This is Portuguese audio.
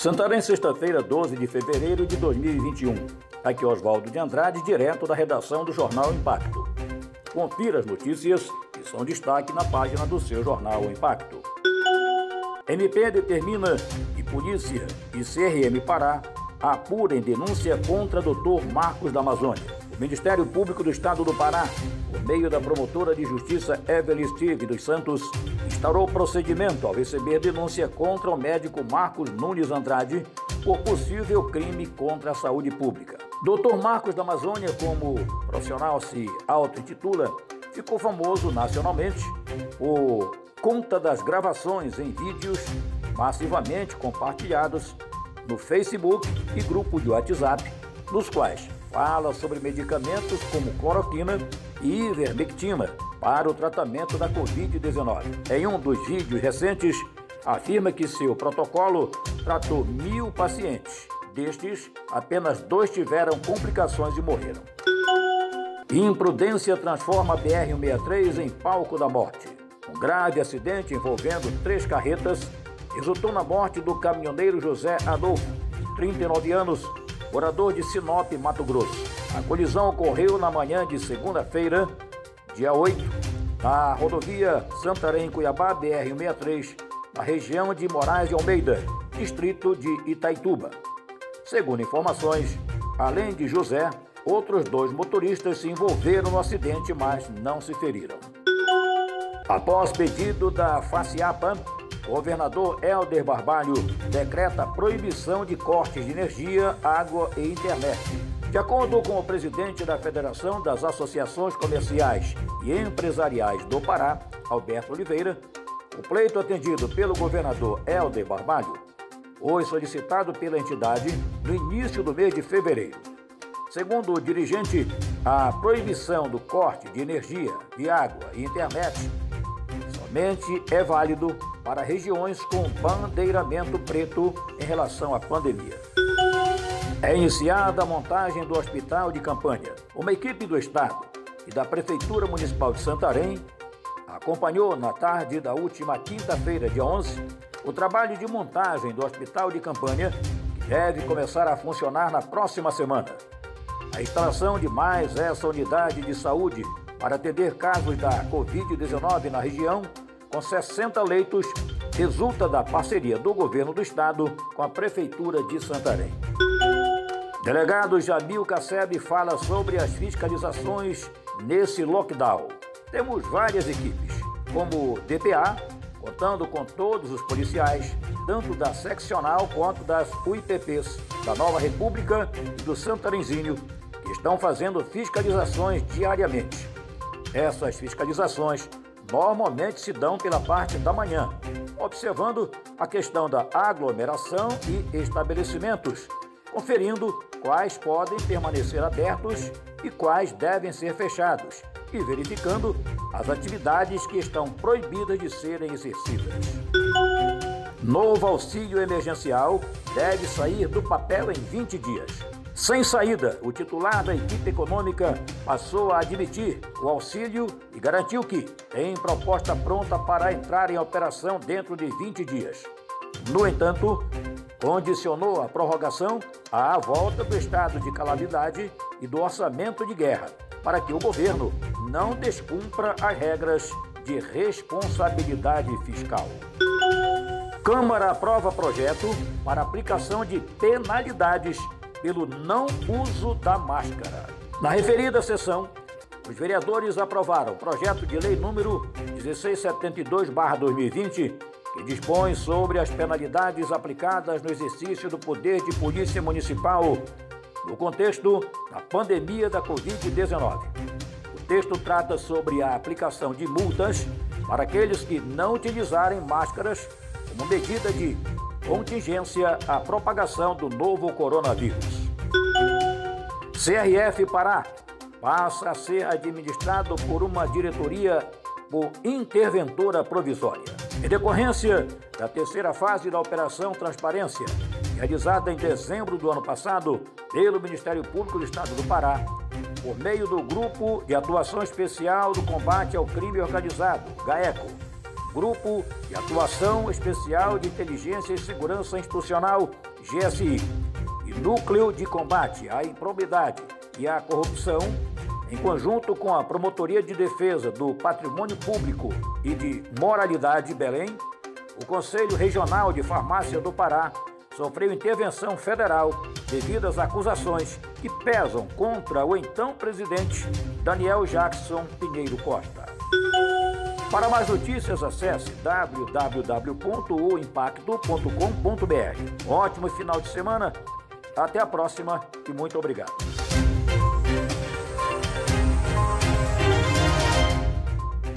Santarém, sexta-feira, 12 de fevereiro de 2021. Aqui Oswaldo de Andrade, direto da redação do Jornal Impacto. Confira as notícias que são destaque na página do seu Jornal Impacto. MP determina que polícia e CRM Pará apurem denúncia contra Dr. Marcos da Amazônia. O Ministério Público do Estado do Pará, por meio da promotora de justiça Evelyn Steve dos Santos, instaurou procedimento ao receber denúncia contra o médico Marcos Nunes Andrade por possível crime contra a saúde pública. Dr. Marcos da Amazônia, como profissional se auto-intitula, ficou famoso nacionalmente por conta das gravações em vídeos massivamente compartilhados no Facebook e grupo de WhatsApp, nos quais fala sobre medicamentos como cloroquina e ivermectina para o tratamento da Covid-19. Em um dos vídeos recentes, afirma que seu protocolo tratou mil pacientes. Destes, apenas dois tiveram complicações e morreram. Imprudência transforma a BR-163 em palco da morte. Um grave acidente envolvendo três carretas resultou na morte do caminhoneiro José Adolfo, 39 anos, morador de Sinop, Mato Grosso. A colisão ocorreu na manhã de segunda-feira, dia 8, na rodovia Santarém-Cuiabá, BR-163, na região de Moraes de Almeida, distrito de Itaituba. Segundo informações, além de José, outros dois motoristas se envolveram no acidente, mas não se feriram. Após pedido da FACIAPA, o governador Helder Barbalho decreta proibição de cortes de energia, água e internet. De acordo com o presidente da Federação das Associações Comerciais e Empresariais do Pará, Alberto Oliveira, o pleito atendido pelo governador Helder Barbalho foi solicitado pela entidade no início do mês de fevereiro. Segundo o dirigente, a proibição do corte de energia, de água e internet somente é válido para regiões com bandeiramento preto em relação à pandemia. É iniciada a montagem do hospital de campanha. Uma equipe do Estado e da Prefeitura Municipal de Santarém acompanhou na tarde da última quinta-feira, dia 11, o trabalho de montagem do hospital de campanha, que deve começar a funcionar na próxima semana. A instalação de mais essa unidade de saúde para atender casos da Covid-19 na região, com 60 leitos, resulta da parceria do governo do estado com a Prefeitura de Santarém. Delegado Jamil Casseb fala sobre as fiscalizações nesse lockdown. Temos várias equipes, como DPA, contando com todos os policiais, tanto da seccional quanto das UIPPs da Nova República e do Santarenzinho, que estão fazendo fiscalizações diariamente. Essas fiscalizações normalmente se dão pela parte da manhã, observando a questão da aglomeração e estabelecimentos, conferindo quais podem permanecer abertos e quais devem ser fechados, e verificando as atividades que estão proibidas de serem exercidas. Novo auxílio emergencial deve sair do papel em 20 dias. Sem saída, o titular da equipe econômica passou a admitir o auxílio e garantiu que tem proposta pronta para entrar em operação dentro de 20 dias. No entanto, condicionou a prorrogação à volta do estado de calamidade e do orçamento de guerra, para que o governo não descumpra as regras de responsabilidade fiscal. Câmara aprova projeto para aplicação de penalidades pelo não uso da máscara. Na referida sessão, os vereadores aprovaram o projeto de lei número 1672/2020, que dispõe sobre as penalidades aplicadas no exercício do poder de polícia municipal no contexto da pandemia da Covid-19. O texto trata sobre a aplicação de multas para aqueles que não utilizarem máscaras como medida de contingência à propagação do novo coronavírus. CRF Pará passa a ser administrado por uma diretoria por interventora provisória. Em decorrência da terceira fase da Operação Transparência, realizada em dezembro do ano passado pelo Ministério Público do Estado do Pará, por meio do Grupo de Atuação Especial do Combate ao Crime Organizado, GAECO, Grupo de Atuação Especial de Inteligência e Segurança Institucional GSI, e Núcleo de Combate à Improbidade e à Corrupção, em conjunto com a Promotoria de Defesa do Patrimônio Público e de Moralidade Belém, o Conselho Regional de Farmácia do Pará sofreu intervenção federal devido às acusações que pesam contra o então presidente Daniel Jackson Pinheiro Costa. Para mais notícias, acesse www.oimpacto.com.br. Ótimo final de semana, até a próxima e muito obrigado.